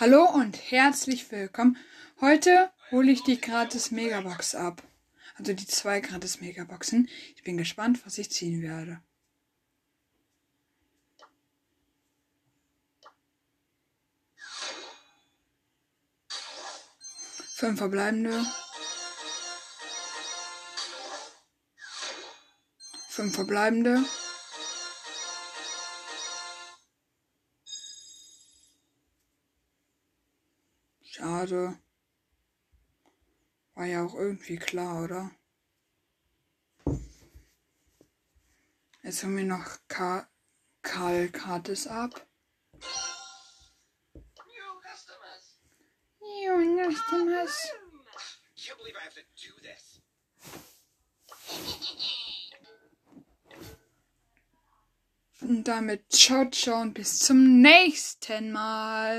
Hallo und herzlich willkommen. Heute hole ich die gratis Megabox ab. Also die zwei gratis Megaboxen. Ich bin gespannt, was ich ziehen werde. Fünf verbleibende. Fünf verbleibende. Schade. War ja auch irgendwie klar, oder? Jetzt holen wir noch Ka Karl Kartes ab. New customers. New customers. Can't believe I have to do this. Und damit ciao, ciao und bis zum nächsten Mal.